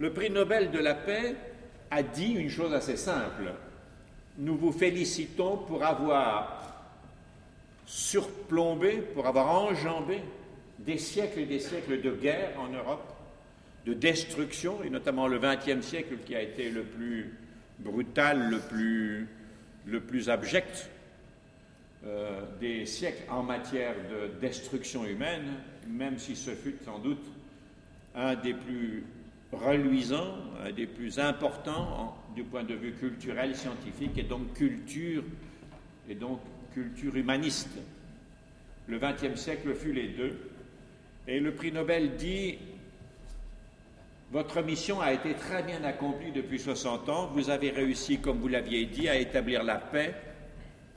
Le prix Nobel de la paix a dit une chose assez simple. Nous vous félicitons pour avoir surplombé, pour avoir enjambé des siècles et des siècles de guerre en Europe, de destruction, et notamment le XXe siècle qui a été le plus brutal, le plus, abject euh, des siècles en matière de destruction humaine, même si ce fut sans doute un des plus reluisants, un des plus importants du point de vue culturel, scientifique et donc culture et donc culture humaniste. Le XXe siècle fut les deux. Et le prix Nobel dit Votre mission a été très bien accomplie depuis 60 ans. Vous avez réussi, comme vous l'aviez dit, à établir la paix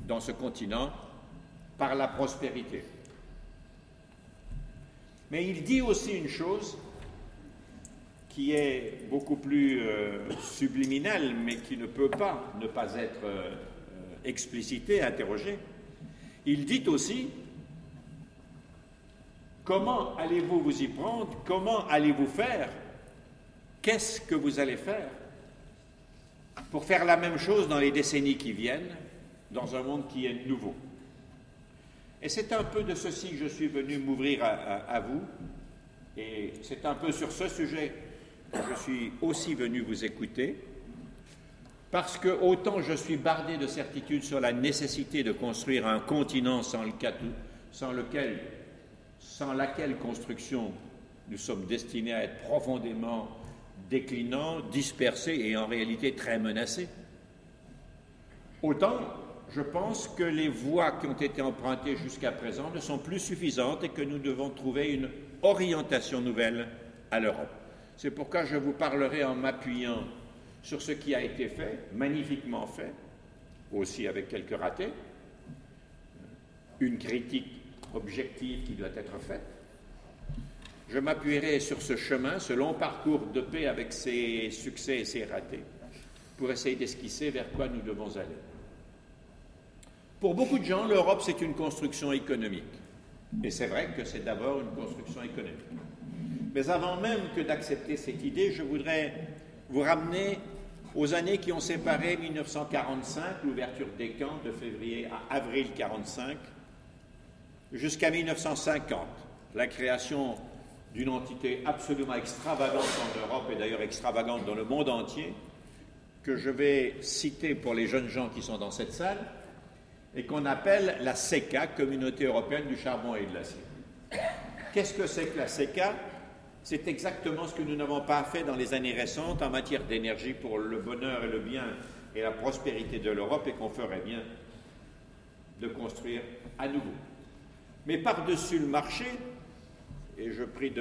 dans ce continent par la prospérité. Mais il dit aussi une chose qui est beaucoup plus euh, subliminale, mais qui ne peut pas ne pas être euh, explicitée, interrogée. Il dit aussi comment allez-vous vous y prendre, comment allez-vous faire, qu'est-ce que vous allez faire pour faire la même chose dans les décennies qui viennent, dans un monde qui est nouveau? Et c'est un peu de ceci que je suis venu m'ouvrir à, vous, et c'est un peu sur ce sujet je suis aussi venu vous écouter, parce que autant je suis bardé de certitude sur la nécessité de construire un continent sans, sans lequel, sans laquelle construction nous sommes destinés à être profondément déclinants, dispersés et en réalité très menacés, autant je pense que les voies qui ont été empruntées jusqu'à présent ne sont plus suffisantes et que nous devons trouver une orientation nouvelle à l'Europe. C'est pourquoi je vous parlerai en m'appuyant sur ce qui a été fait, magnifiquement fait, aussi avec quelques ratés, une critique objective qui doit être faite. Je m'appuierai sur ce chemin, ce long parcours de paix avec ses succès et ses ratés, pour essayer d'esquisser vers quoi nous devons aller. Pour beaucoup de gens, l'Europe, c'est une construction économique. Et c'est vrai que c'est d'abord une construction économique. Mais avant même que d'accepter cette idée, je voudrais vous ramener aux années qui ont séparé 1945, l'ouverture des camps de février à avril 1945, jusqu'à 1950, la création d'une entité absolument extravagante en Europe et d'ailleurs extravagante dans le monde entier, que je vais citer pour les jeunes gens qui sont dans cette salle, et qu'on appelle la CECA, Communauté européenne du charbon et de l'acier. Qu'est-ce que c'est que la CECA C'est exactement ce que nous n'avons pas fait dans les années récentes en matière d'énergie pour le bonheur et le bien et la prospérité de l'Europe et qu'on ferait bien de construire à nouveau. Mais par-dessus le marché, et je prie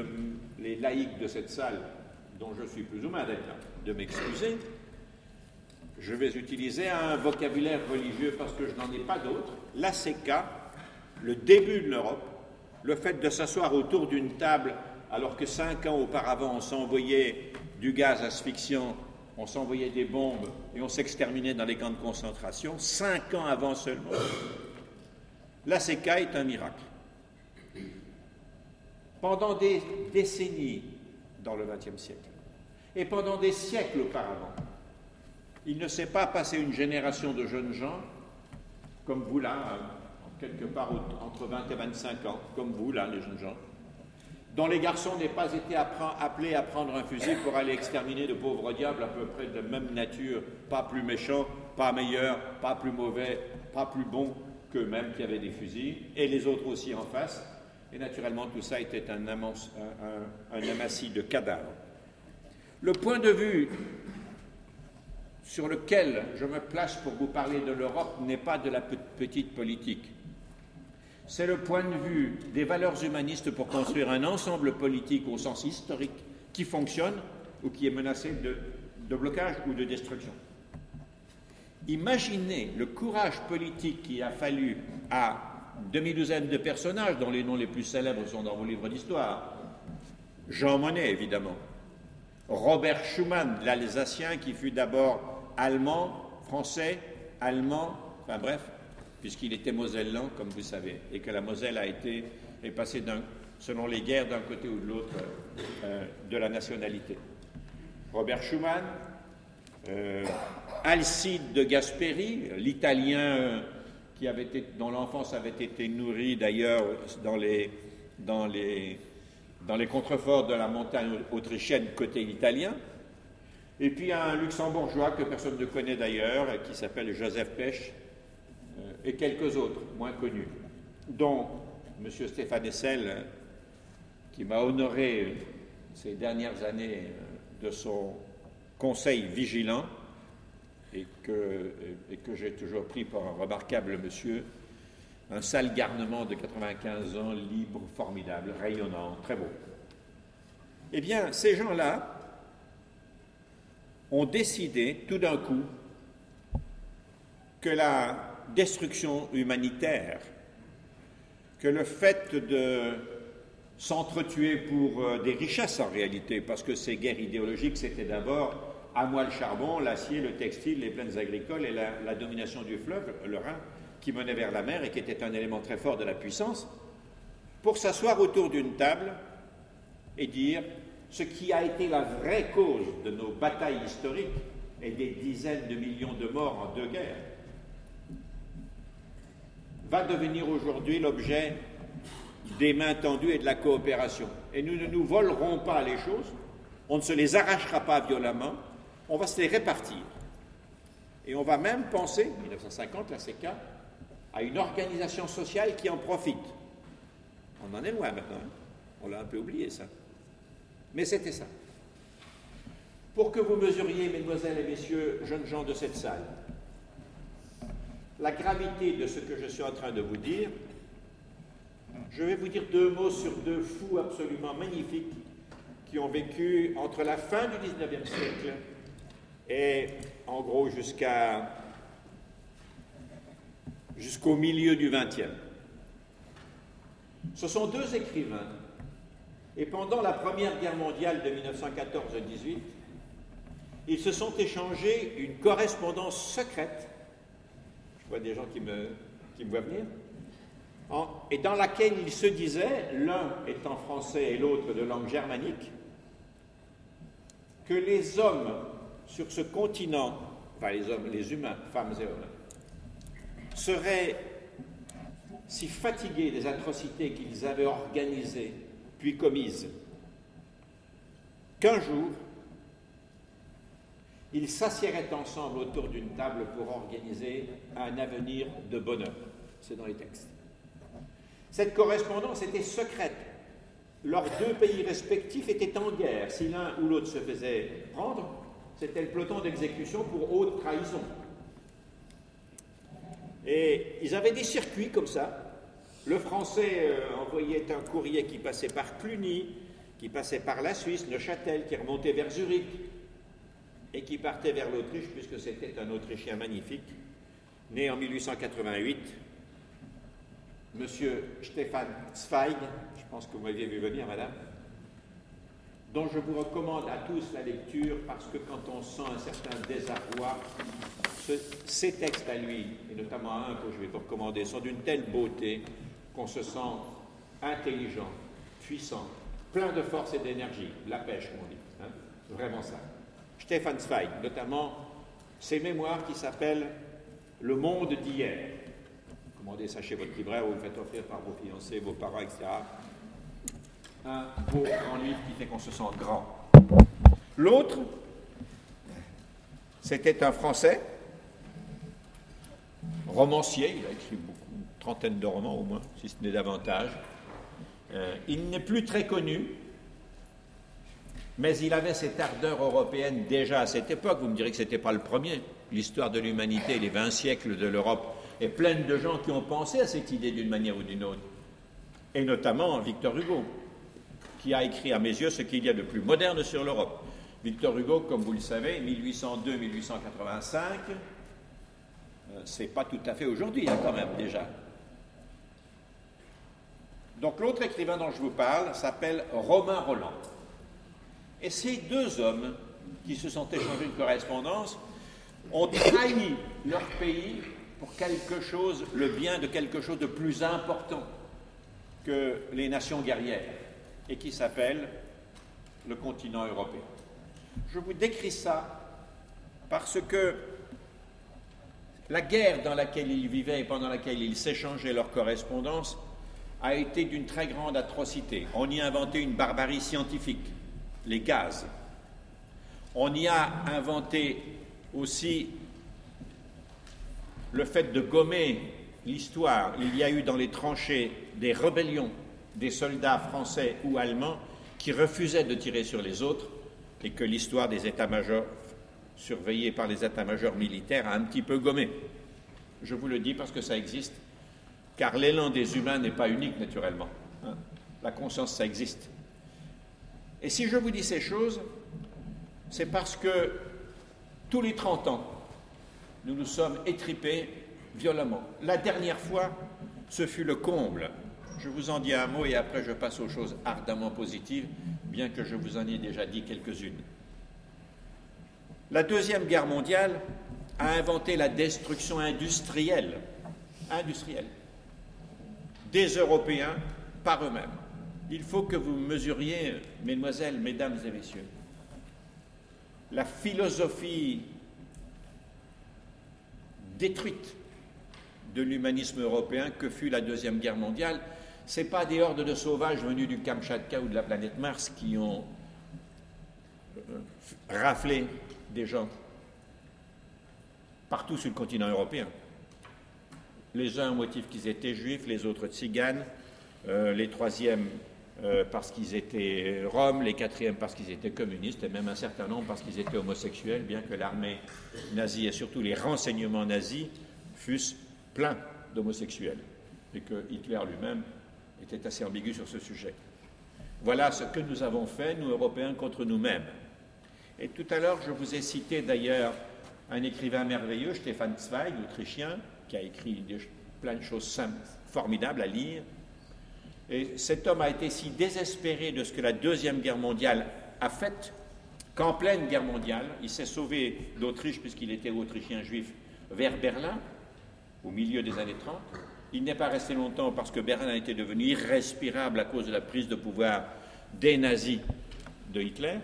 les laïcs de cette salle, dont je suis plus ou moins d'accord, de m'excuser, je vais utiliser un vocabulaire religieux parce que je n'en ai pas d'autre, l'ACK, le début de l'Europe, le fait de s'asseoir autour d'une table alors que cinq ans auparavant on s'envoyait du gaz asphyxiant, on s'envoyait des bombes et on s'exterminait dans les camps de concentration, cinq ans avant seulement, l'ACK est un miracle. Pendant des décennies dans le XXe siècle et pendant des siècles auparavant, il ne s'est pas passé une génération de jeunes gens, comme vous là, quelque part entre 20 et 25 ans, comme vous là, les jeunes gens, dont les garçons n'aient pas été appelés à prendre un fusil pour aller exterminer de pauvres diables à peu près de même nature, pas plus méchants, pas meilleurs, pas plus mauvais, pas plus bons qu'eux-mêmes qui avaient des fusils, et les autres aussi en face. Et naturellement, tout ça était un, amassis de cadavres. Le point de vue sur lequel je me place pour vous parler de l'Europe n'est pas de la petite politique. C'est le point de vue des valeurs humanistes pour construire un ensemble politique au sens historique qui fonctionne ou qui est menacé de, blocage ou de destruction. Imaginez le courage politique qui a fallu à demi-douzaine de personnages dont les noms les plus célèbres sont dans vos livres d'histoire. Jean Monnet, évidemment. Robert Schumann, l'Alsacien, qui fut d'abord allemand, français, allemand, enfin bref, puisqu'il était mosellan, comme vous savez, et que la Moselle a été, est passée selon les guerres d'un côté ou de l'autre euh, de la nationalité. Robert Schumann, euh, Alcide de Gasperi, l'Italien qui avait été, dont l'enfance avait été nourrie d'ailleurs dans les, dans, les, dans les contreforts de la montagne autrichienne côté italien. Et puis un luxembourgeois que personne ne connaît d'ailleurs, qui s'appelle Joseph Pech, euh, et quelques autres moins connus, dont M. Stéphane Essel, qui m'a honoré ces dernières années euh, de son conseil vigilant et que, et que j'ai toujours pris pour un remarquable monsieur, un sale garnement de 95 ans, libre, formidable, rayonnant, très beau. Eh bien, ces gens-là ont décidé tout d'un coup que la destruction humanitaire, que le fait de s'entretuer pour euh, des richesses en réalité, parce que ces guerres idéologiques, c'était d'abord à moi le charbon, l'acier, le textile, les plaines agricoles et la, domination du fleuve, le Rhin, qui menait vers la mer et qui était un élément très fort de la puissance, pour s'asseoir autour d'une table et dire ce qui a été la vraie cause de nos batailles historiques et des dizaines de millions de morts en deux guerres, va devenir aujourd'hui l'objet des mains tendues et de la coopération. Et nous ne nous volerons pas les choses, on ne se les arrachera pas violemment, on va se les répartir. Et on va même penser, 1950, la CECA, à une organisation sociale qui en profite. On en est loin maintenant, hein. on l'a un peu oublié ça. Mais c'était ça. Pour que vous mesuriez, mesdemoiselles et messieurs, jeunes gens de cette salle, la gravité de ce que je suis en train de vous dire, je vais vous dire deux mots sur deux fous absolument magnifiques qui ont vécu entre la fin du 19e siècle et en gros jusqu'à jusqu'au milieu du XXe. Ce sont deux écrivains et pendant la Première Guerre mondiale de 1914-18, ils se sont échangés une correspondance secrète, vois des gens qui me, voient venir, et dans laquelle ils se disaient, l'un étant français et l'autre de langue germanique, que les hommes sur ce continent, enfin les hommes, les humains, femmes et hommes, seraient si fatigués des atrocités qu'ils avaient organisées puis commises, qu'un jour, ils s'assieraient ensemble autour d'une table pour organiser un avenir de bonheur. C'est dans les textes. Cette correspondance était secrète. Leurs deux pays respectifs étaient en guerre. Si l'un ou l'autre se faisait prendre, c'était le peloton d'exécution pour haute trahison. Et ils avaient des circuits comme ça, le français euh, envoyait un courrier qui passait par Cluny, qui passait par la Suisse, Neuchâtel, qui remontait vers Zurich et qui partait vers l'Autriche, puisque c'était un Autrichien magnifique, né en 1888, Monsieur Stefan Zweig, je pense que vous m'aviez vu venir, madame, dont je vous recommande à tous la lecture parce que quand on sent un certain désarroi, ces textes à lui, et notamment un que je vais vous recommander, sont d'une telle beauté qu'on se sent intelligent, puissant, plein de force et d'énergie, la pêche, on dit. Hein. Vraiment ça. Stefan Zweig, notamment ses mémoires qui s'appellent Le monde d'hier. Commandez ça chez votre libraire ou vous faites offrir par vos fiancés, vos parents, etc. Un beau grand livre qui fait qu'on se sent grand. L'autre, c'était un Français, romancier, il a écrit beaucoup trentaine de romans au moins, si ce n'est davantage. Euh, il n'est plus très connu, mais il avait cette ardeur européenne déjà à cette époque. Vous me direz que ce n'était pas le premier. L'histoire de l'humanité, les 20 siècles de l'Europe, est pleine de gens qui ont pensé à cette idée d'une manière ou d'une autre. Et notamment Victor Hugo, qui a écrit à mes yeux ce qu'il y a de plus moderne sur l'Europe. Victor Hugo, comme vous le savez, 1802-1885, euh, c'est pas tout à fait aujourd'hui, hein, quand même, déjà. Donc l'autre écrivain dont je vous parle s'appelle Romain Roland. Et ces deux hommes qui se sont échangés une correspondance ont trahi leur pays pour quelque chose, le bien de quelque chose de plus important que les nations guerrières, et qui s'appelle le continent européen. Je vous décris ça parce que la guerre dans laquelle ils vivaient et pendant laquelle ils s'échangeaient leur correspondance a été d'une très grande atrocité. On y a inventé une barbarie scientifique, les gaz. On y a inventé aussi le fait de gommer l'histoire. Il y a eu dans les tranchées des rébellions des soldats français ou allemands qui refusaient de tirer sur les autres et que l'histoire des états-majors surveillés par les états-majors militaires a un petit peu gommé. Je vous le dis parce que ça existe, car l'élan des humains n'est pas unique naturellement. Hein. La conscience, ça existe. Et si je vous dis ces choses, c'est parce que tous les 30 ans, nous nous sommes étripés violemment. La dernière fois, ce fut le comble. Je vous en dis un mot et après je passe aux choses ardemment positives, bien que je vous en ai déjà dit quelques-unes. La Deuxième Guerre mondiale a inventé la destruction industrielle, industrielle des Européens par eux-mêmes. Il faut que vous mesuriez, mesdemoiselles, mesdames et messieurs, la philosophie détruite de l'humanisme européen que fut la Deuxième Guerre mondiale. Ce n'est pas des hordes de sauvages venus du Kamchatka ou de la planète Mars qui ont euh, raflé des gens partout sur le continent européen. Les uns au motif qu'ils étaient juifs, les autres tziganes, euh, les troisièmes euh, parce qu'ils étaient roms, les quatrièmes parce qu'ils étaient communistes, et même un certain nombre parce qu'ils étaient homosexuels, bien que l'armée nazie et surtout les renseignements nazis fussent pleins d'homosexuels, et que Hitler lui-même était assez ambigu sur ce sujet. Voilà ce que nous avons fait, nous Européens, contre nous-mêmes. Et tout à l'heure, je vous ai cité d'ailleurs un écrivain merveilleux, Stefan Zweig, autrichien, qui a écrit plein de choses simples, formidables à lire. Et cet homme a été si désespéré de ce que la Deuxième Guerre mondiale a fait qu'en pleine guerre mondiale, il s'est sauvé d'Autriche, puisqu'il était autrichien juif, vers Berlin, au milieu des années 30. Il n'est pas resté longtemps parce que Berlin était devenu irrespirable à cause de la prise de pouvoir des nazis de Hitler.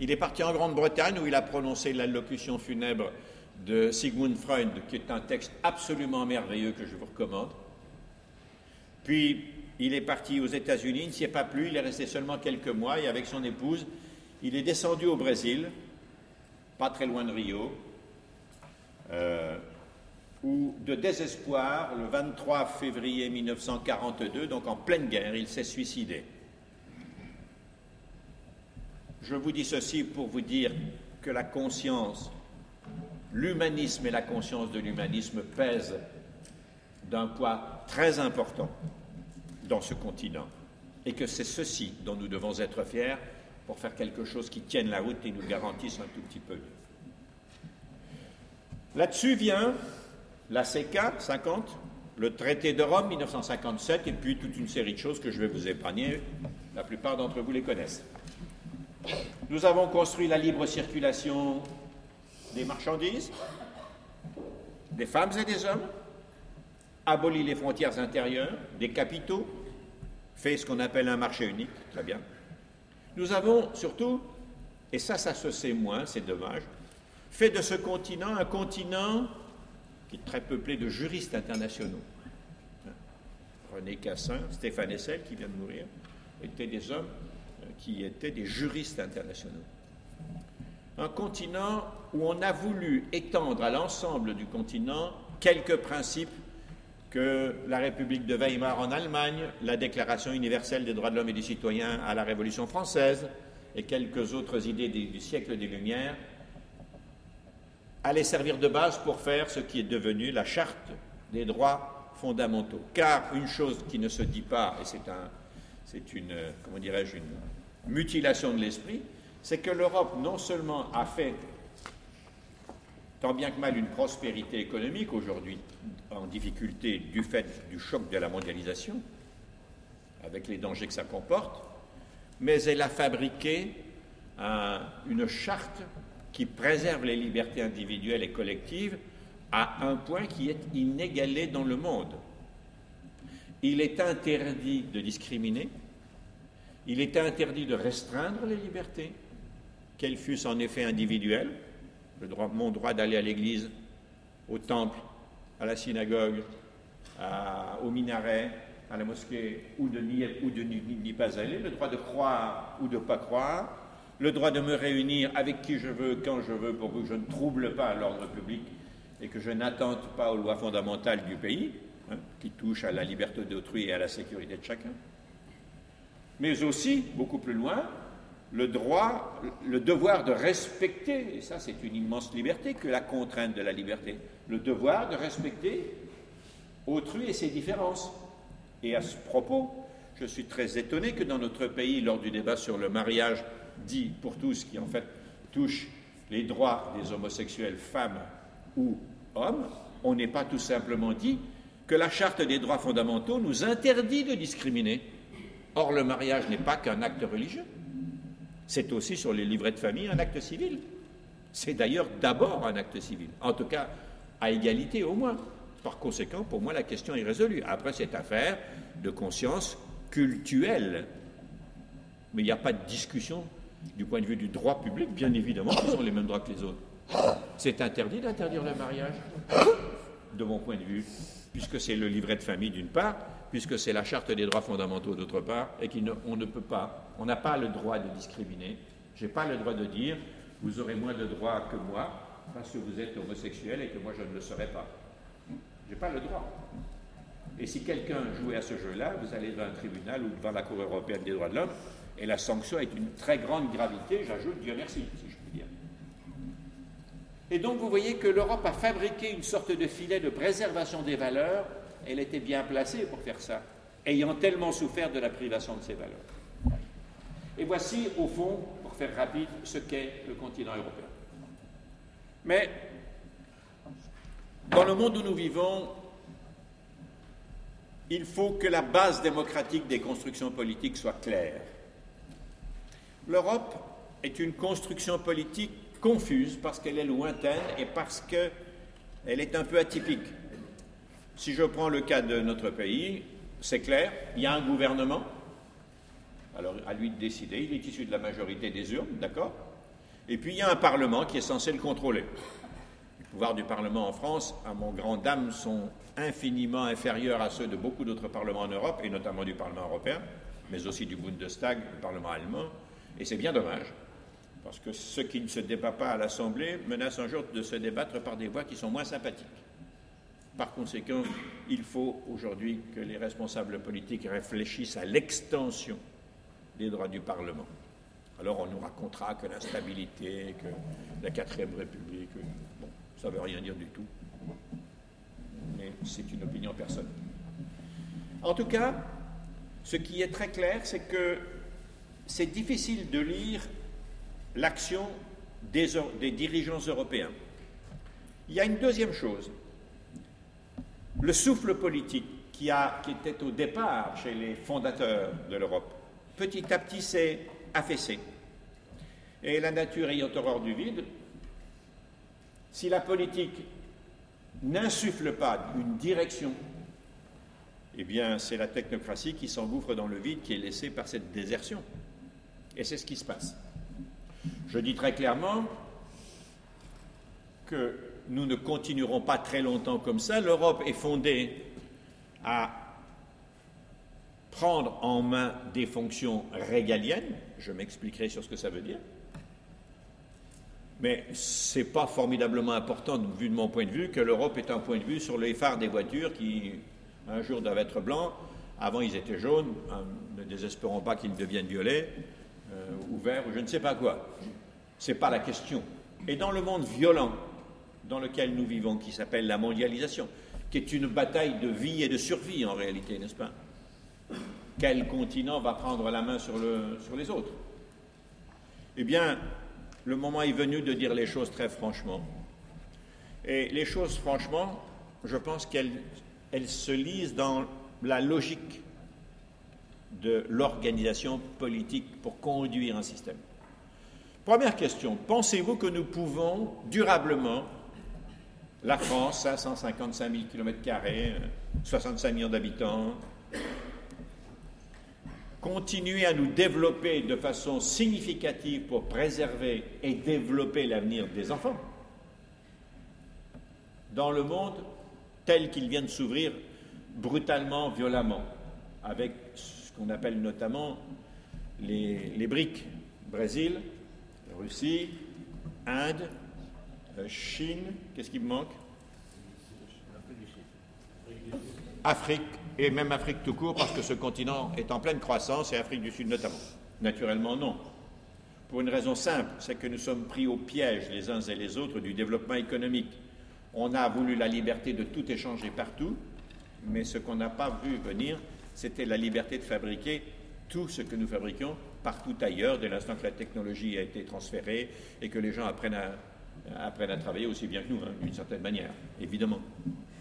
Il est parti en Grande-Bretagne où il a prononcé l'allocution funèbre de Sigmund Freud, qui est un texte absolument merveilleux que je vous recommande. Puis il est parti aux États-Unis, il ne s'y est pas plu, il est resté seulement quelques mois et avec son épouse, il est descendu au Brésil, pas très loin de Rio, euh, où de désespoir, le 23 février 1942, donc en pleine guerre, il s'est suicidé. Je vous dis ceci pour vous dire que la conscience, l'humanisme et la conscience de l'humanisme pèsent d'un poids très important dans ce continent et que c'est ceci dont nous devons être fiers pour faire quelque chose qui tienne la route et nous garantisse un tout petit peu. Là-dessus vient la CK 50, le traité de Rome 1957 et puis toute une série de choses que je vais vous épargner. La plupart d'entre vous les connaissent. Nous avons construit la libre circulation des marchandises, des femmes et des hommes, aboli les frontières intérieures, des capitaux, fait ce qu'on appelle un marché unique, très bien. Nous avons surtout, et ça, ça se sait moins, c'est dommage, fait de ce continent un continent qui est très peuplé de juristes internationaux. René Cassin, Stéphane Essel, qui vient de mourir, étaient des hommes qui étaient des juristes internationaux. Un continent où on a voulu étendre à l'ensemble du continent quelques principes que la République de Weimar en Allemagne, la Déclaration universelle des droits de l'homme et du citoyen à la Révolution française et quelques autres idées du siècle des Lumières allaient servir de base pour faire ce qui est devenu la charte des droits fondamentaux. Car une chose qui ne se dit pas, et c'est c'est une, comment dirais-je, une mutilation de l'esprit, c'est que l'Europe non seulement a fait tant bien que mal une prospérité économique aujourd'hui en difficulté du fait du choc de la mondialisation, avec les dangers que ça comporte, mais elle a fabriqué une charte qui préserve les libertés individuelles et collectives à un point qui est inégalé dans le monde. Il est interdit de discriminer, il est interdit de restreindre les libertés, qu'elles fussent en effet individuelles, mon droit d'aller à l'église, au temple, à la synagogue, au minaret, à la mosquée, ou de n'y ou de n'y pas aller, le droit de croire ou de ne pas croire, le droit de me réunir avec qui je veux, quand je veux, pour que je ne trouble pas l'ordre public et que je n'attente pas aux lois fondamentales du pays, hein, qui touchent à la liberté d'autrui et à la sécurité de chacun. Mais aussi, beaucoup plus loin, le droit, le devoir de respecter, et ça c'est une immense liberté que la contrainte de la liberté, le devoir de respecter autrui et ses différences. Et à ce propos, je suis très étonné que dans notre pays, lors du débat sur le mariage dit pour tous, qui en fait touche les droits des homosexuels femmes ou hommes, on n'ait pas tout simplement dit que la charte des droits fondamentaux nous interdit de discriminer. Or, le mariage n'est pas qu'un acte religieux, c'est aussi sur les livrets de famille un acte civil. C'est d'ailleurs d'abord un acte civil, en tout cas à égalité au moins. Par conséquent, pour moi, la question est résolue. Après, c'est affaire de conscience cultuelle. Mais il n'y a pas de discussion du point de vue du droit public, bien évidemment, ils ont les mêmes droits que les autres. C'est interdit d'interdire le mariage, de mon point de vue, puisque c'est le livret de famille d'une part, puisque c'est la charte des droits fondamentaux d'autre part, et qu'on ne, peut pas, on n'a pas le droit de discriminer. Je n'ai pas le droit de dire, vous aurez moins de droits que moi, parce que vous êtes homosexuel et que moi je ne le serai pas. Je n'ai pas le droit. Et si quelqu'un jouait à ce jeu-là, vous allez devant un tribunal ou devant la Cour européenne des droits de l'homme, et la sanction est une très grande gravité, j'ajoute Dieu merci. Et donc vous voyez que l'Europe a fabriqué une sorte de filet de préservation des valeurs, elle était bien placée pour faire ça, ayant tellement souffert de la privation de ses valeurs. Et voici, au fond, pour faire rapide, ce qu'est le continent européen. Mais dans le monde où nous vivons, il faut que la base démocratique des constructions politiques soit claire. L'Europe est une construction politique confuse parce qu'elle est lointaine et parce qu'elle est un peu atypique. Si je prends le cas de notre pays, c'est clair, il y a un gouvernement, alors à lui de décider, il est issu de la majorité des urnes, d'accord? Et puis il y a un Parlement qui est censé le contrôler. Les pouvoirs du Parlement en France, à mon grand dame, sont infiniment inférieurs à ceux de beaucoup d'autres parlements en Europe, et notamment du Parlement européen, mais aussi du Bundestag, le Parlement allemand, et c'est bien dommage, parce que ceux qui ne se débattent pas à l'Assemblée menacent un jour de se débattre par des voix qui sont moins sympathiques. Par conséquent, il faut aujourd'hui que les responsables politiques réfléchissent à l'extension des droits du Parlement. Alors on nous racontera que l'instabilité, que la quatrième République, bon, ça ne veut rien dire du tout. Mais c'est une opinion personnelle. En tout cas, ce qui est très clair, c'est que c'est difficile de lire l'action des, dirigeants européens. Il y a une deuxième chose. Le souffle politique qui, était au départ chez les fondateurs de l'Europe, petit à petit s'est affaissé. Et la nature ayant horreur du vide, si la politique n'insuffle pas une direction, eh bien c'est la technocratie qui s'engouffre dans le vide qui est laissée par cette désertion. Et c'est ce qui se passe. Je dis très clairement que nous ne continuerons pas très longtemps comme ça. L'Europe est fondée à prendre en main des fonctions régaliennes. Je m'expliquerai sur ce que ça veut dire. Mais ce n'est pas formidablement important, vu de mon point de vue, que l'Europe ait un point de vue sur les phares des voitures qui, un jour, doivent être blancs. Avant, ils étaient jaunes. Ne désespérons pas qu'ils deviennent violets. Euh, ouvert ou je ne sais pas quoi. Ce n'est pas la question. Et dans le monde violent dans lequel nous vivons, qui s'appelle la mondialisation, qui est une bataille de vie et de survie en réalité, n'est-ce pas? Quel continent va prendre la main sur, le, sur les autres? Eh bien, le moment est venu de dire les choses très franchement. Et les choses, franchement, je pense qu'elles elles se lisent dans la logique de l'organisation politique pour conduire un système. Première question, pensez-vous que nous pouvons durablement, la France, 555 000 km, 65 millions d'habitants, continuer à nous développer de façon significative pour préserver et développer l'avenir des enfants dans le monde tel qu'il vient de s'ouvrir brutalement, violemment, avec ce qu'on appelle notamment les, les briques. Brésil, Russie, Inde, euh, Chine, qu'est-ce qui me manque? Afrique, et même Afrique tout court, parce que ce continent est en pleine croissance, et Afrique du Sud notamment. Naturellement, non. Pour une raison simple, c'est que nous sommes pris au piège les uns et les autres du développement économique. On a voulu la liberté de tout échanger partout, mais ce qu'on n'a pas vu venir, c'était la liberté de fabriquer tout ce que nous fabriquions partout ailleurs, dès l'instant que la technologie a été transférée et que les gens apprennent à, travailler aussi bien que nous, hein, d'une certaine manière, évidemment.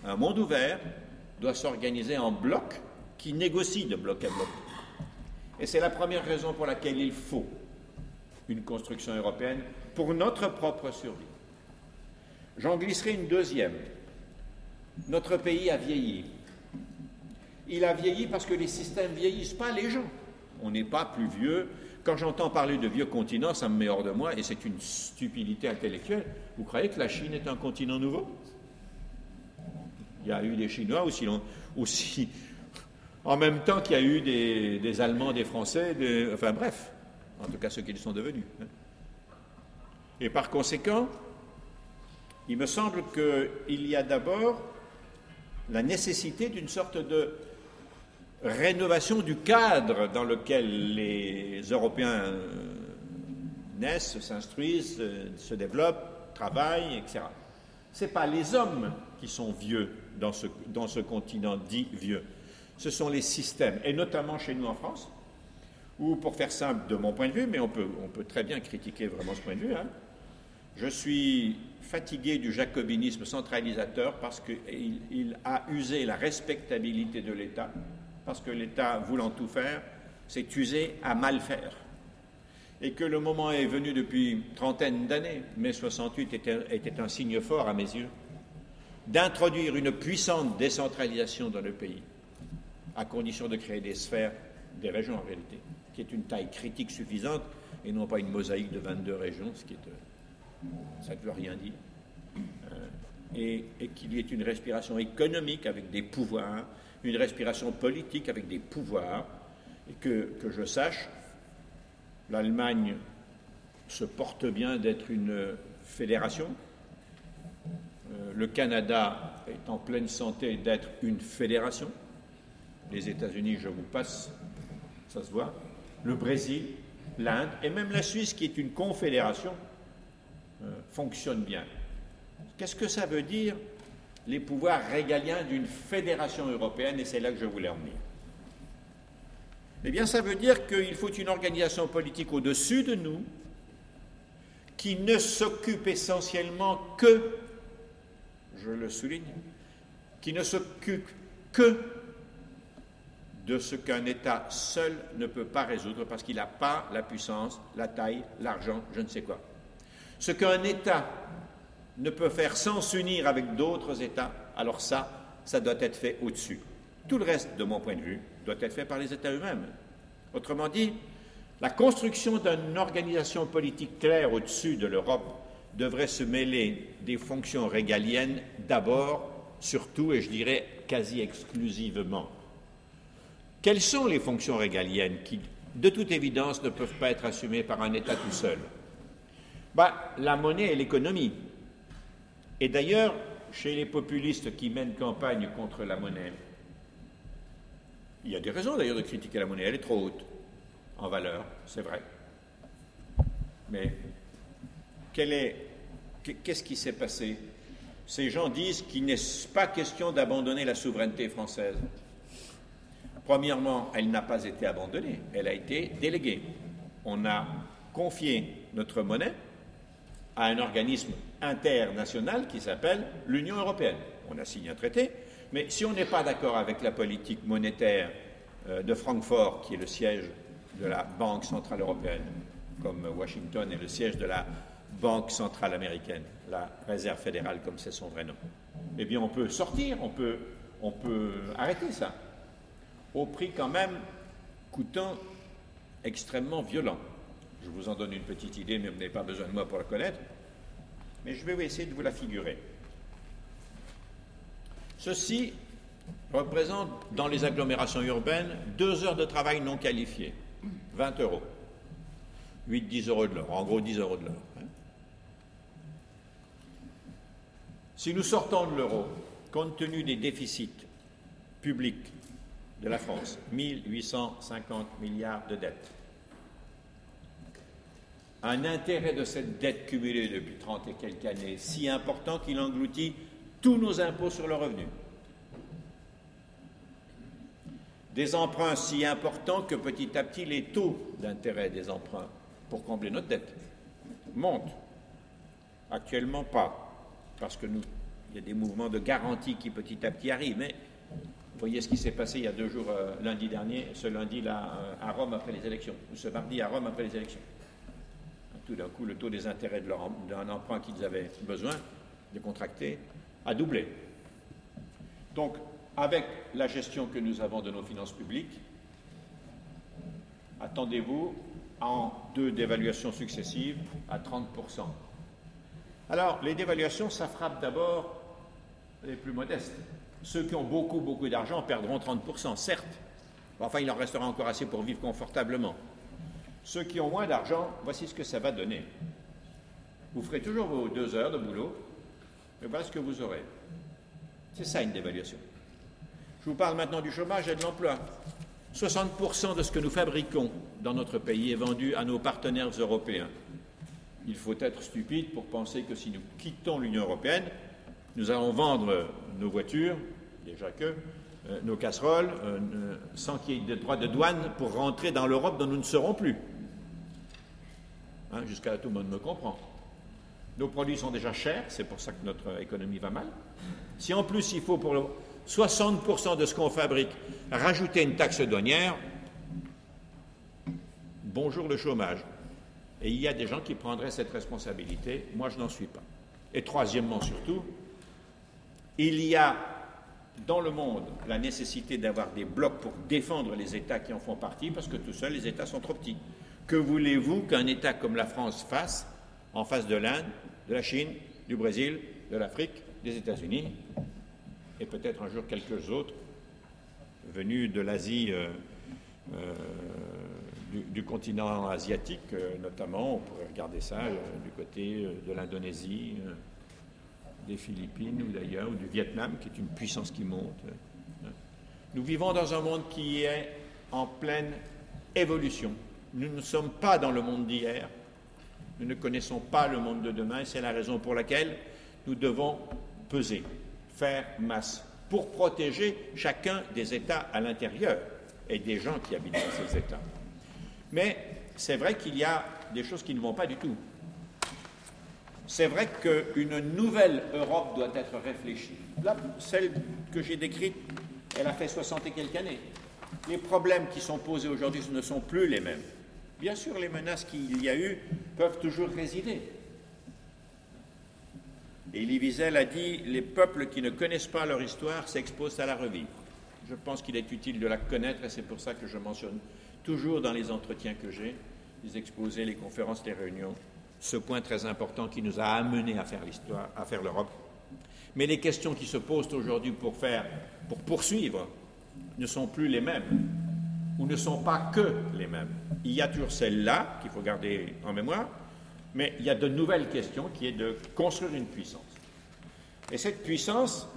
Un monde ouvert doit s'organiser en blocs qui négocient de bloc à bloc. Et c'est la première raison pour laquelle il faut une construction européenne pour notre propre survie. J'en glisserai une deuxième. Notre pays a vieilli. Il a vieilli parce que les systèmes vieillissent pas les gens. On n'est pas plus vieux. Quand j'entends parler de vieux continents, ça me met hors de moi et c'est une stupidité intellectuelle. Vous croyez que la Chine est un continent nouveau? Il y a eu des Chinois aussi, en même temps qu'il y a eu des, Allemands, des Français, enfin bref, en tout cas ceux qu'ils sont devenus. Hein. Et par conséquent, il me semble qu'il y a d'abord la nécessité d'une sorte de rénovation du cadre dans lequel les Européens euh, naissent, s'instruisent, se développent, travaillent, etc. Ce n'est pas les hommes qui sont vieux dans ce, dans ce continent dit vieux, ce sont les systèmes, et notamment chez nous en France, où, pour faire simple de mon point de vue, mais on peut, on peut très bien critiquer vraiment ce point de vue, hein, je suis fatigué du jacobinisme centralisateur parce qu'il il a usé la respectabilité de l'État parce que l'État, voulant tout faire, s'est usé à mal faire. Et que le moment est venu depuis une trentaine d'années, mai 68 était, était un signe fort à mes yeux, d'introduire une puissante décentralisation dans le pays, à condition de créer des sphères, des régions en réalité, qui est une taille critique suffisante et non pas une mosaïque de 22 régions, ce qui est, euh, ça ne veut rien dire. Et, qu'il y ait une respiration économique avec des pouvoirs, une respiration politique avec des pouvoirs, et que, que je sache, l'Allemagne se porte bien d'être une fédération, euh, le Canada est en pleine santé d'être une fédération, les États-Unis, je vous passe, ça se voit, le Brésil, l'Inde et même la Suisse, qui est une confédération, euh, fonctionne bien. Qu'est-ce que ça veut dire les pouvoirs régaliens d'une fédération européenne, et c'est là que je voulais en venir. Eh bien, ça veut dire qu'il faut une organisation politique au-dessus de nous qui ne s'occupe essentiellement que, je le souligne, qui ne s'occupe que de ce qu'un État seul ne peut pas résoudre parce qu'il n'a pas la puissance, la taille, l'argent, je ne sais quoi. Ce qu'un État ne peut faire sans s'unir avec d'autres États, alors ça, ça doit être fait au-dessus. Tout le reste, de mon point de vue, doit être fait par les États eux-mêmes. Autrement dit, la construction d'une organisation politique claire au-dessus de l'Europe devrait se mêler des fonctions régaliennes d'abord, surtout, et je dirais quasi exclusivement. Quelles sont les fonctions régaliennes qui, de toute évidence, ne peuvent pas être assumées par un État tout seul? Bah, La monnaie et l'économie. Et d'ailleurs, chez les populistes qui mènent campagne contre la monnaie, il y a des raisons d'ailleurs de critiquer la monnaie. Elle est trop haute en valeur, c'est vrai. Mais qu'est-ce qui s'est passé? Ces gens disent qu'il n'est pas question d'abandonner la souveraineté française. Premièrement, elle n'a pas été abandonnée, elle a été déléguée. On a confié notre monnaie à un organisme international qui s'appelle l'Union européenne. On a signé un traité, mais si on n'est pas d'accord avec la politique monétaire euh, de Francfort, qui est le siège de la Banque centrale européenne, comme Washington est le siège de la Banque centrale américaine, la Réserve fédérale, comme c'est son vrai nom, eh bien on peut sortir, on peut, arrêter ça, au prix quand même coûtant extrêmement violent. Je vous en donne une petite idée, mais vous n'avez pas besoin de moi pour la connaître. Mais je vais essayer de vous la figurer. Ceci représente dans les agglomérations urbaines deux heures de travail non qualifiées, 20 euros. 8-10 euros de l'heure, en gros 10 euros de l'heure. Hein. Si nous sortons de l'euro, compte tenu des déficits publics de la France, 1850 milliards de dettes, un intérêt de cette dette cumulée depuis 30 et quelques années si important qu'il engloutit tous nos impôts sur le revenu. Des emprunts si importants que petit à petit les taux d'intérêt des emprunts pour combler notre dette montent. Actuellement pas, parce que nous, il y a des mouvements de garantie qui petit à petit arrivent. Mais vous voyez ce qui s'est passé il y a deux jours, euh, lundi dernier, ce lundi là euh, à Rome après les élections, ou ce mardi à Rome après les élections. Tout d'un coup, le taux des intérêts d'un emprunt qu'ils avaient besoin de contracter a doublé. Donc, avec la gestion que nous avons de nos finances publiques, attendez-vous en deux dévaluations successives à 30%. Alors, les dévaluations, ça frappe d'abord les plus modestes. Ceux qui ont beaucoup, beaucoup d'argent perdront 30%, certes. Enfin, il en restera encore assez pour vivre confortablement. Ceux qui ont moins d'argent, voici ce que ça va donner. Vous ferez toujours vos deux heures de boulot, mais voilà ce que vous aurez. C'est ça une dévaluation. Je vous parle maintenant du chômage et de l'emploi. 60% de ce que nous fabriquons dans notre pays est vendu à nos partenaires européens. Il faut être stupide pour penser que si nous quittons l'Union européenne, nous allons vendre nos voitures, déjà que, euh, nos casseroles, euh, euh, sans qu'il y ait de droits de douane pour rentrer dans l'Europe dont nous ne serons plus. Hein, jusqu'à tout le monde me comprend. Nos produits sont déjà chers, c'est pour ça que notre économie va mal. Si en plus il faut pour 60% de ce qu'on fabrique rajouter une taxe douanière, bonjour le chômage. Et il y a des gens qui prendraient cette responsabilité, moi je n'en suis pas. Et troisièmement surtout, il y a dans le monde la nécessité d'avoir des blocs pour défendre les États qui en font partie, parce que tout seuls les États sont trop petits. Que voulez-vous qu'un État comme la France fasse en face de l'Inde, de la Chine, du Brésil, de l'Afrique, des États-Unis, et peut-être un jour quelques autres venus de l'Asie, euh, euh, du, continent asiatique euh, notamment, on pourrait regarder ça du côté de l'Indonésie, des Philippines ou d'ailleurs, ou du Vietnam, qui est une puissance qui monte. Nous vivons dans un monde qui est en pleine évolution. Nous ne sommes pas dans le monde d'hier. Nous ne connaissons pas le monde de demain. C'est la raison pour laquelle nous devons peser, faire masse, pour protéger chacun des États à l'intérieur et des gens qui habitent dans ces États. Mais c'est vrai qu'il y a des choses qui ne vont pas du tout. C'est vrai qu'une nouvelle Europe doit être réfléchie. Là, celle que j'ai décrite, elle a fait 60 et quelques années. Les problèmes qui sont posés aujourd'hui ne sont plus les mêmes. Bien sûr, les menaces qu'il y a eu peuvent toujours résider. Elie Wiesel a dit Les peuples qui ne connaissent pas leur histoire s'exposent à la revivre. Je pense qu'il est utile de la connaître et c'est pour ça que je mentionne toujours dans les entretiens que j'ai, les exposés, les conférences, les réunions, ce point très important qui nous a amenés à faire l'histoire, à faire l'Europe. Mais les questions qui se posent aujourd'hui pour faire, pour poursuivre, ne sont plus les mêmes ou ne sont pas que les mêmes. Il y a toujours celle-là qu'il faut garder en mémoire, mais il y a de nouvelles questions qui est de construire une puissance. Et cette puissance,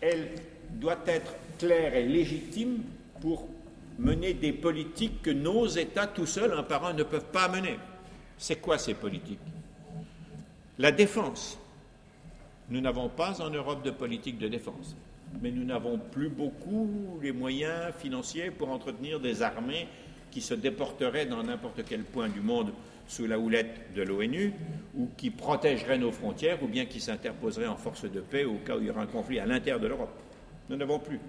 elle doit être claire et légitime pour mener des politiques que nos États tout seuls, un par un, ne peuvent pas mener. C'est quoi ces politiques? La défense. Nous n'avons pas en Europe de politique de défense mais nous n'avons plus beaucoup les moyens financiers pour entretenir des armées qui se déporteraient dans n'importe quel point du monde sous la houlette de l'ONU, ou qui protégeraient nos frontières, ou bien qui s'interposeraient en force de paix au cas où il y aura un conflit à l'intérieur de l'Europe. Nous n'avons plus.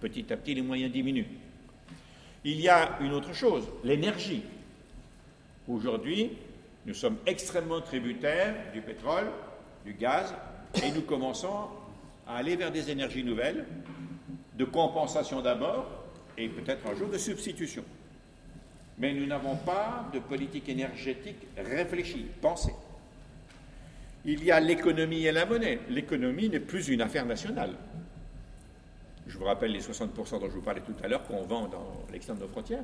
Petit à petit, les moyens diminuent. Il y a une autre chose, l'énergie. Aujourd'hui, nous sommes extrêmement tributaires du pétrole, du gaz, et nous commençons à aller vers des énergies nouvelles, de compensation d'abord, et peut-être un jour de substitution. Mais nous n'avons pas de politique énergétique réfléchie, pensée. Il y a l'économie et la monnaie. L'économie n'est plus une affaire nationale. Je vous rappelle les 60% dont je vous parlais tout à l'heure qu'on vend dans l'extérieur de nos frontières.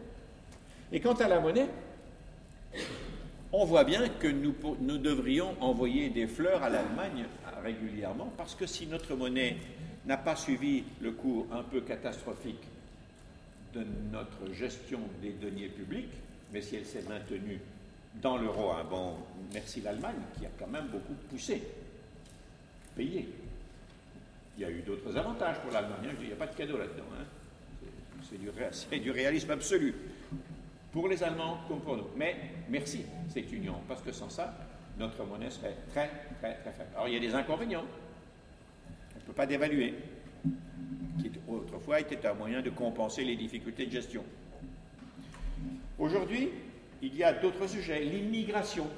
Et quant à la monnaie, on voit bien que nous, devrions envoyer des fleurs à l'Allemagne régulièrement parce que si notre monnaie n'a pas suivi le cours un peu catastrophique de notre gestion des deniers publics, mais si elle s'est maintenue dans l'euro, un bon, merci l'Allemagne qui a quand même beaucoup poussé, payé. Il y a eu d'autres avantages pour l'Allemagne, hein. il n'y a pas de cadeau là-dedans. Hein. C'est du, du réalisme absolu, pour les Allemands comme pour nous. Mais merci cette union, parce que sans ça, notre monnaie serait très, très, très faible. Alors il y a des inconvénients. On ne peut pas dévaluer, qui autrefois était un moyen de compenser les difficultés de gestion. Aujourd'hui, il y a d'autres sujets. L'immigration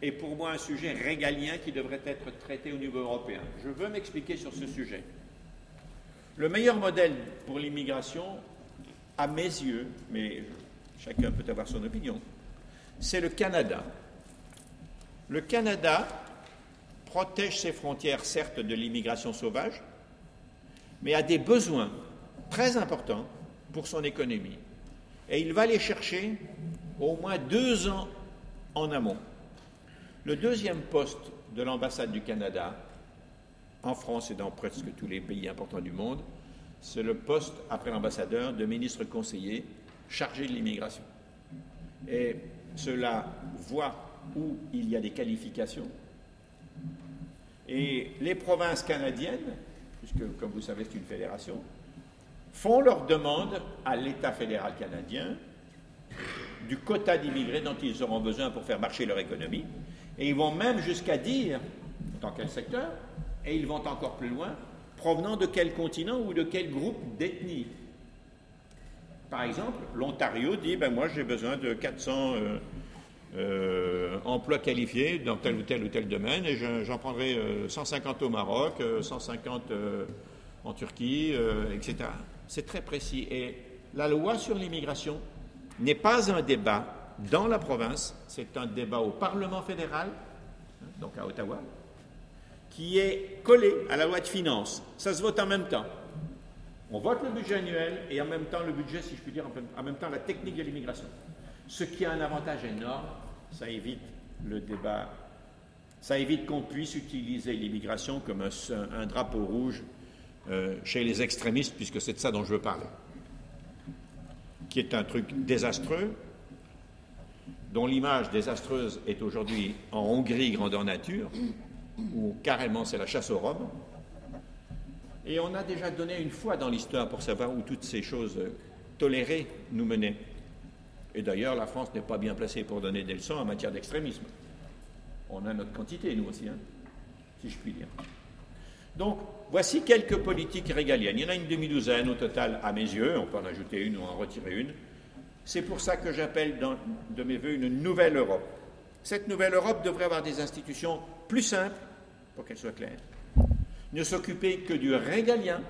est pour moi un sujet régalien qui devrait être traité au niveau européen. Je veux m'expliquer sur ce sujet. Le meilleur modèle pour l'immigration, à mes yeux, mais chacun peut avoir son opinion, c'est le Canada. Le Canada protège ses frontières, certes, de l'immigration sauvage, mais a des besoins très importants pour son économie. Et il va les chercher au moins deux ans en amont. Le deuxième poste de l'ambassade du Canada, en France et dans presque tous les pays importants du monde, c'est le poste, après l'ambassadeur, de ministre conseiller chargé de l'immigration. Et cela voit où il y a des qualifications. Et les provinces canadiennes, puisque comme vous savez c'est une fédération, font leur demande à l'État fédéral canadien du quota d'immigrés dont ils auront besoin pour faire marcher leur économie. Et ils vont même jusqu'à dire dans quel secteur, et ils vont encore plus loin, provenant de quel continent ou de quel groupe d'ethnie. Par exemple, l'Ontario dit, ben moi j'ai besoin de 400 euh, euh, emplois qualifiés dans tel ou tel ou tel domaine, et j'en prendrai 150 euh, au Maroc, 150 en Turquie, etc. C'est très précis. Et la loi sur l'immigration n'est pas un débat dans la province, c'est un débat au Parlement fédéral, hein, donc à Ottawa, qui est collé à la loi de finances. Ça se vote en même temps. On vote le budget annuel et en même temps le budget, si je puis dire, en même temps la technique de l'immigration. Ce qui a un avantage énorme, ça évite le débat, ça évite qu'on puisse utiliser l'immigration comme un, drapeau rouge euh, chez les extrémistes, puisque c'est de ça dont je veux parler qui est un truc désastreux, dont l'image désastreuse est aujourd'hui en Hongrie grandeur nature, où carrément c'est la chasse aux robes. Et on a déjà donné une fois dans l'histoire pour savoir où toutes ces choses tolérées nous menaient. Et d'ailleurs, la France n'est pas bien placée pour donner des leçons en matière d'extrémisme. On a notre quantité, nous aussi, hein, si je puis dire. Donc, voici quelques politiques régaliennes. Il y en a une demi-douzaine au total, à mes yeux. On peut en ajouter une ou en retirer une. C'est pour ça que j'appelle de mes voeux une nouvelle Europe. Cette nouvelle Europe devrait avoir des institutions plus simples, pour qu'elles soient claires. Ne s'occuper que du régalien,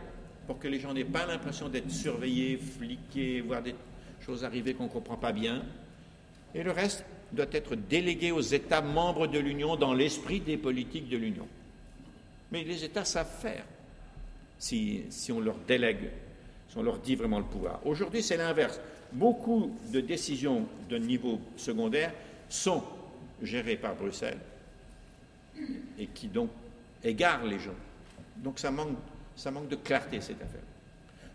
pour que les gens n'aient pas l'impression d'être surveillés, fliqués, voir des choses arriver qu'on ne comprend pas bien. Et le reste doit être délégué aux États membres de l'Union dans l'esprit des politiques de l'Union. Mais les États savent faire si, on leur délègue, si on leur dit vraiment le pouvoir. Aujourd'hui, c'est l'inverse. Beaucoup de décisions de niveau secondaire sont gérées par Bruxelles et qui donc égarent les gens. Donc ça manque, manque de clarté, cette affaire.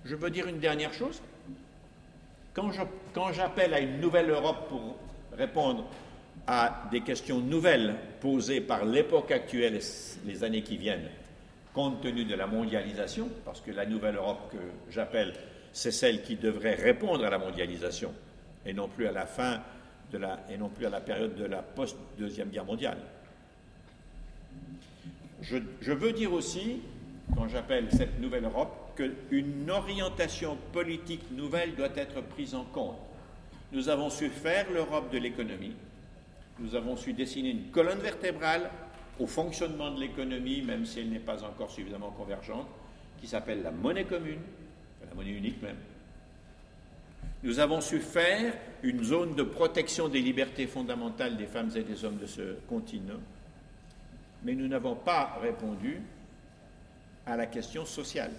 Je veux dire une dernière chose. Quand j'appelle à une nouvelle Europe pour répondre à des questions nouvelles posées par l'époque actuelle et les années qui viennent, compte tenu de la mondialisation, parce que la nouvelle Europe que j'appelle, c'est celle qui devrait répondre à la mondialisation, et non plus à la fin de la, et non plus à la période de la post-deuxième guerre mondiale. Je, veux dire aussi, quand j'appelle cette nouvelle Europe, qu'une orientation politique nouvelle doit être prise en compte. Nous avons su faire l'Europe de l'économie, nous avons su dessiner une colonne vertébrale au fonctionnement de l'économie, même si elle n'est pas encore suffisamment convergente, qui s'appelle la monnaie commune, la monnaie unique même. Nous avons su faire une zone de protection des libertés fondamentales des femmes et des hommes de ce continent, mais nous n'avons pas répondu à la question sociale.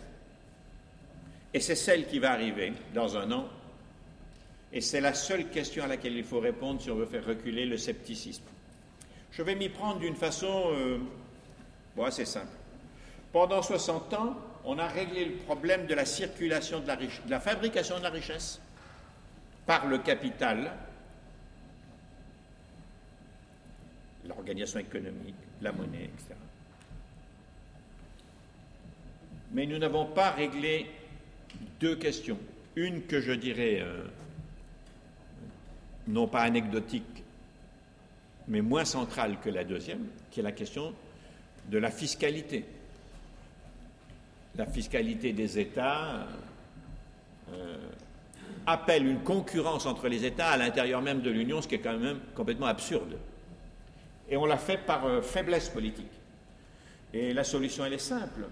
Et c'est celle qui va arriver dans un an, et c'est la seule question à laquelle il faut répondre si on veut faire reculer le scepticisme. Je vais m'y prendre d'une façon euh, assez simple. Pendant 60 ans, on a réglé le problème de la circulation de la, de la fabrication de la richesse par le capital, l'organisation économique, la monnaie, etc. Mais nous n'avons pas réglé deux questions. Une que je dirais euh, non pas anecdotique, mais moins centrale que la deuxième, qui est la question de la fiscalité. La fiscalité des États euh, appelle une concurrence entre les États à l'intérieur même de l'Union, ce qui est quand même complètement absurde. Et on l'a fait par euh, faiblesse politique. Et la solution, elle est simple.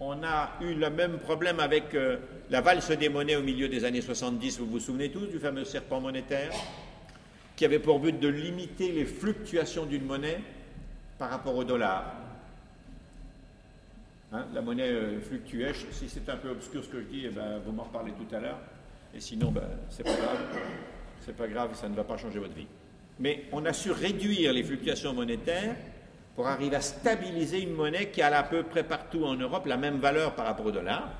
On a eu le même problème avec euh, la valse des monnaies au milieu des années 70, vous vous souvenez tous du fameux serpent monétaire, qui avait pour but de limiter les fluctuations d'une monnaie par rapport au dollar. Hein, la monnaie euh, fluctuait. Si c'est un peu obscur ce que je dis, eh ben, vous m'en reparlez tout à l'heure. Et sinon, ben, c'est pas grave. C'est pas grave, ça ne va pas changer votre vie. Mais on a su réduire les fluctuations monétaires pour arriver à stabiliser une monnaie qui a à peu près partout en Europe la même valeur par rapport au dollar.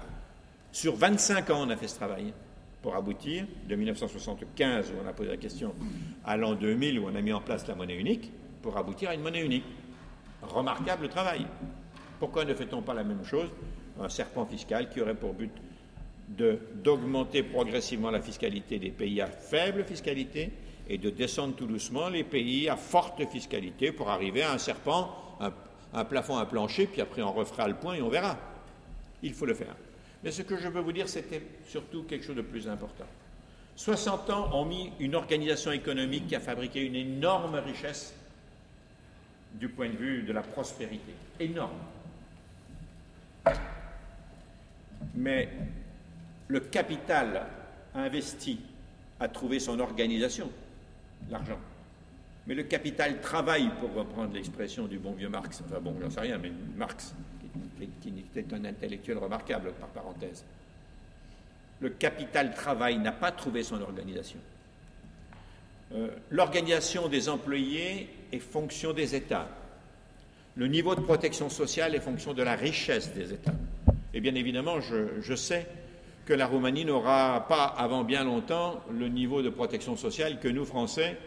Sur 25 ans, on a fait ce travail pour aboutir, de 1975, où on a posé la question, à l'an 2000, où on a mis en place la monnaie unique, pour aboutir à une monnaie unique. Remarquable travail. Pourquoi ne fait-on pas la même chose? Un serpent fiscal qui aurait pour but d'augmenter progressivement la fiscalité des pays à faible fiscalité et de descendre tout doucement les pays à forte fiscalité pour arriver à un serpent, un, plafond, un plancher, puis après on refera le point et on verra. Il faut le faire. Mais ce que je veux vous dire, c'était surtout quelque chose de plus important. 60 ans ont mis une organisation économique qui a fabriqué une énorme richesse du point de vue de la prospérité. Énorme. Mais le capital investi a trouvé son organisation, l'argent. Mais le capital travaille, pour reprendre l'expression du bon vieux Marx, enfin bon, j'en sais rien, mais Marx, qui, était un intellectuel remarquable, par parenthèse. Le capital travail n'a pas trouvé son organisation. Euh, l'organisation des employés est fonction des États. Le niveau de protection sociale est fonction de la richesse des États. Et bien évidemment, je, je sais que la Roumanie n'aura pas avant bien longtemps le niveau de protection sociale que nous, Français,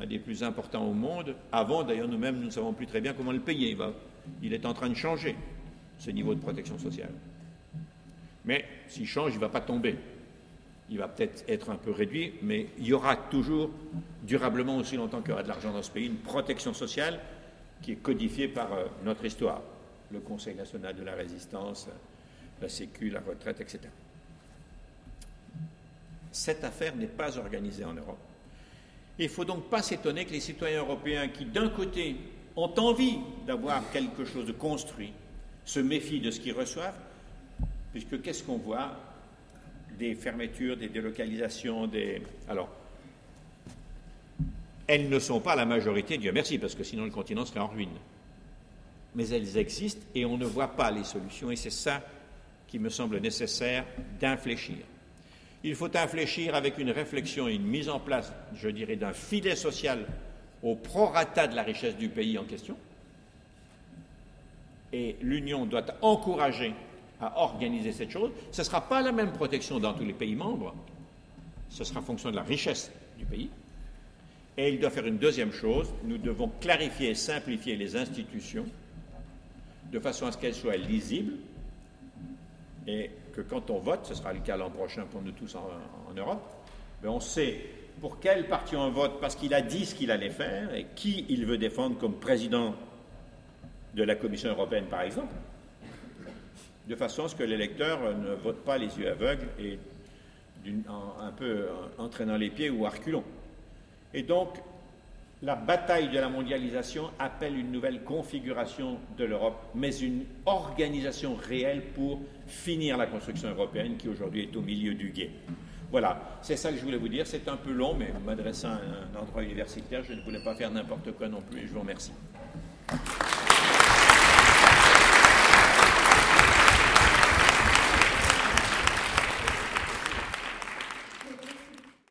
un des plus importants au monde, avons. D'ailleurs, nous-mêmes, nous ne savons plus très bien comment le payer. Il, est en train de changer, ce niveau de protection sociale. Mais s'il change, il ne va pas tomber. Il va peut-être être un peu réduit, mais il y aura toujours, durablement aussi longtemps qu'il y aura de l'argent dans ce pays, une protection sociale qui est codifiée par euh, notre histoire. Le Conseil national de la résistance, la Sécu, la retraite, etc cette affaire n'est pas organisée en Europe. Il ne faut donc pas s'étonner que les citoyens européens qui, d'un côté, ont envie d'avoir quelque chose de construit, se méfient de ce qu'ils reçoivent, puisque qu'est-ce qu'on voit? Des fermetures, des délocalisations, des... Alors, elles ne sont pas la majorité, Dieu merci, parce que sinon le continent serait en ruine. Mais elles existent et on ne voit pas les solutions, et c'est ça qui me semble nécessaire d'infléchir. Il faut infléchir avec une réflexion et une mise en place, je dirais, d'un filet social au prorata de la richesse du pays en question. Et l'Union doit encourager à organiser cette chose. Ce ne sera pas la même protection dans tous les pays membres, ce sera en fonction de la richesse du pays. Et il doit faire une deuxième chose, nous devons clarifier et simplifier les institutions de façon à ce qu'elles soient lisibles et quand on vote, ce sera le cas l'an prochain pour nous tous en, Europe, mais on sait pour quel parti on vote parce qu'il a dit ce qu'il allait faire et qui il veut défendre comme président de la Commission européenne, par exemple, de façon à ce que l'électeur ne vote pas les yeux aveugles et un peu entraînant les pieds ou arculons. Et donc, la bataille de la mondialisation appelle une nouvelle configuration de l'Europe, mais une organisation réelle pour finir la construction européenne qui aujourd'hui est au milieu du guet. Voilà, c'est ça que je voulais vous dire. C'est un peu long, mais m'adressant à un endroit universitaire, je ne voulais pas faire n'importe quoi non plus. Je vous remercie.